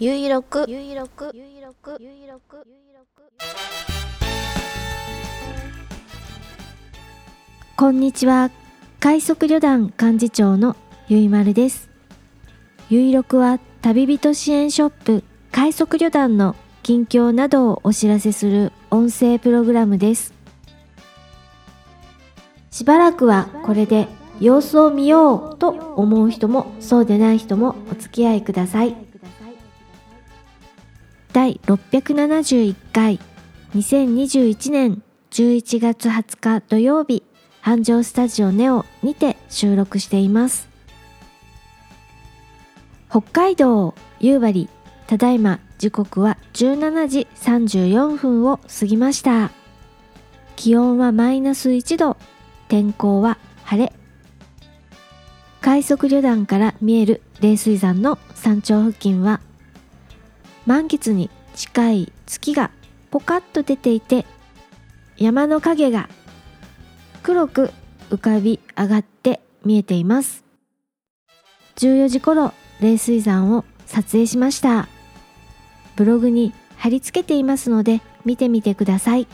ゆいろくゆいろくゆいろくゆいろくゆいろくこんにちは。快速旅団幹事長のゆいまるです。ゆいろくは旅人支援ショップ快速旅団の近況などをお知らせする音声プログラムです。しばらくはこれで様子を見ようと思う人もそうでない人もお付き合いください。第671回。2021年11月20日土曜日。繁盛スタジオネオにて収録しています。北海道夕張。ただいま時刻は17時34分を過ぎました。気温はマイナス1度。天候は晴れ。快速旅団から見える冷水山の山頂付近は満月に近い月がポカッと出ていて山の影が黒く浮かび上がって見えています。14時頃冷水山を撮影しました。ブログに貼り付けていますので見てみてください。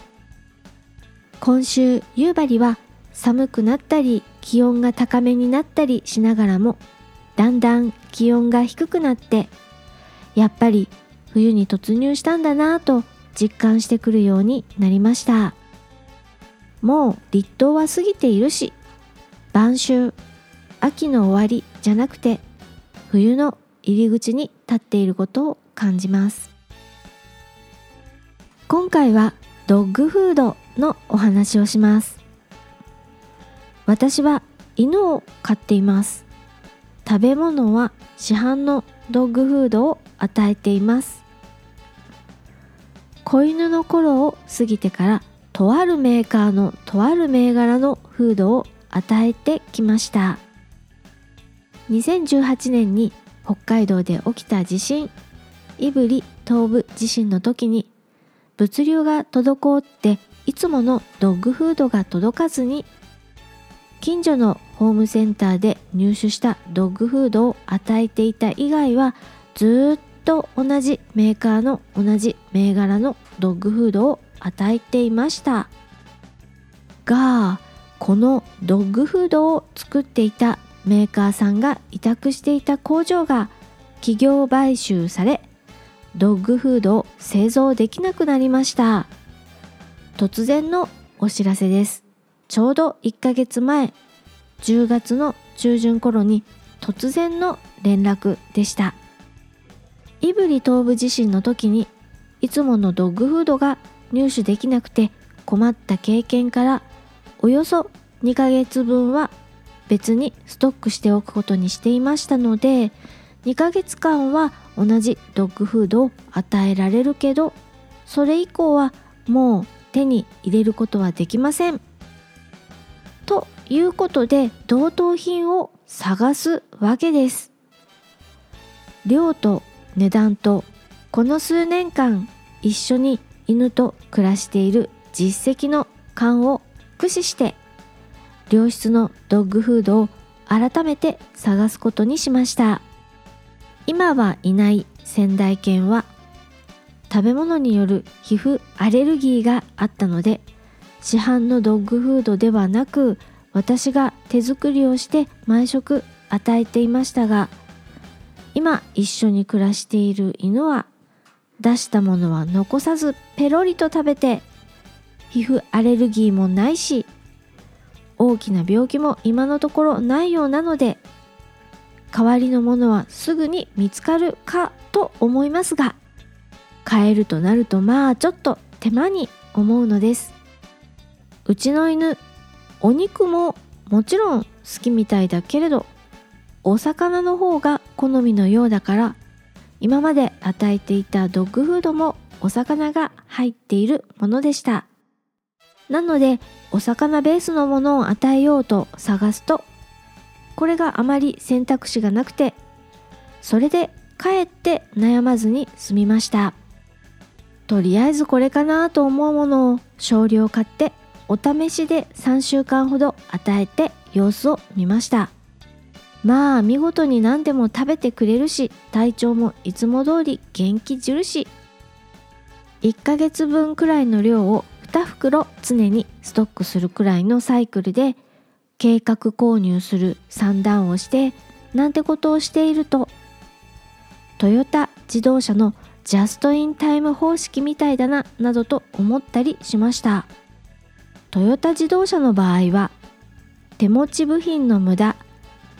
今週夕張は寒くなったり気温が高めになったりしながらもだんだん気温が低くなってやっぱり冬に突入したんだなぁと実感してくるようになりました。もう立冬は過ぎているし晩秋秋の終わりじゃなくて冬の入り口に立っていることを感じます。今回はドッグフードのお話をします。私は犬を飼っています。食べ物は市販のドッグフードを与えています。子犬の頃を過ぎてからとあるメーカーのとある銘柄のフードを与えてきました。2018年に北海道で起きた地震。胆振東部地震の時に物流が滞っていつものドッグフードが届かずに近所のホームセンターで入手したドッグフードを与えていた以外はずっと同じメーカーの同じ銘柄のドッグフードを与えていました。がこのドッグフードを作っていたメーカーさんが委託していた工場が企業買収されドッグフードを製造できなくなりました。突然のお知らせです。ちょうど1ヶ月前10月の中旬頃に突然の連絡でした。胆振東部地震の時にいつものドッグフードが入手できなくて困った経験からおよそ2ヶ月分は別にストックしておくことにしていましたので2ヶ月間は同じドッグフードを与えられるけどそれ以降はもう手に入れることはできません。ということで同等品を探すわけです。量と値段とこの数年間一緒に犬と暮らしている実績の勘を駆使して良質のドッグフードを改めて探すことにしました。今はいない仙台犬は食べ物による皮膚アレルギーがあったので市販のドッグフードではなく私が手作りをして毎食与えていましたが今一緒に暮らしている犬は出したものは残さずペロリと食べて皮膚アレルギーもないし大きな病気も今のところないようなので代わりのものはすぐに見つかるかと思いますが買えるとなるとまあちょっと手間に思うのです。うちの犬お肉ももちろん好きみたいだけれどお魚の方が好みのようだから今まで与えていたドッグフードもお魚が入っているものでした。なのでお魚ベースのものを与えようと探すとこれがあまり選択肢がなくてそれでかえって悩まずに済みました。とりあえずこれかなと思うものを少量買ってお試しで3週間ほど与えて様子を見ました。まあ見事に何でも食べてくれるし体調もいつも通り元気印1ヶ月分くらいの量を2袋常にストックするくらいのサイクルで計画購入する算段をしてなんてことをしていると。トヨタ自動車のジャストインタイム方式みたいだななどと思ったりしました。トヨタ自動車の場合は手持ち部品の無駄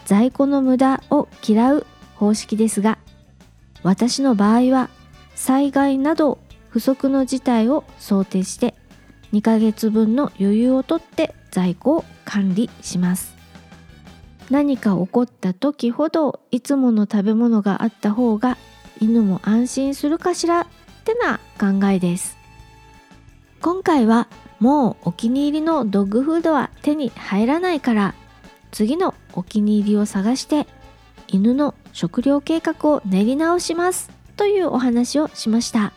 在庫の無駄を嫌う方式ですが私の場合は災害など不測の事態を想定して2ヶ月分の余裕をとって在庫を管理します。何か起こった時ほどいつもの食べ物があった方が犬も安心するかしらってな考えです。今回はもうお気に入りのドッグフードは手に入らないから次のお気に入りを探して犬の食料計画を練り直しますというお話をしました。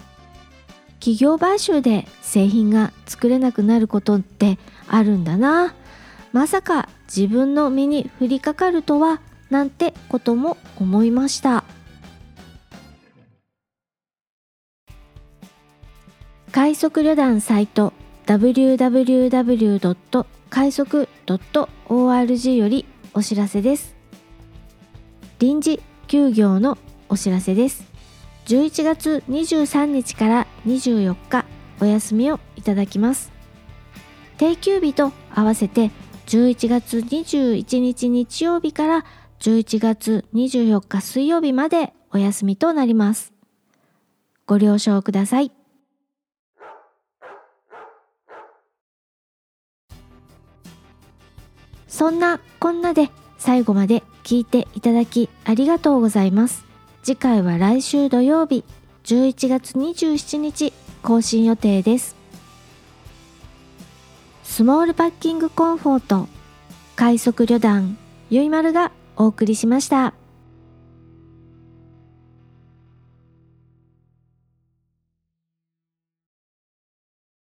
企業買収で製品が作れなくなることってあるんだな。まさか自分の身に降りかかるとはなんてことも思いました。快速旅団サイト www. 快速 .org よりお知らせです。臨時休業のお知らせです。11月23日から24日お休みをいただきます。定休日と合わせて11月21日日曜日から11月24日水曜日までお休みとなります。ご了承ください。そんなこんなで最後まで聞いていただきありがとうございます次回は来週土曜日11月27日更新予定ですスモールパッキングコンフォート快速旅団ゆいまるがお送りしました。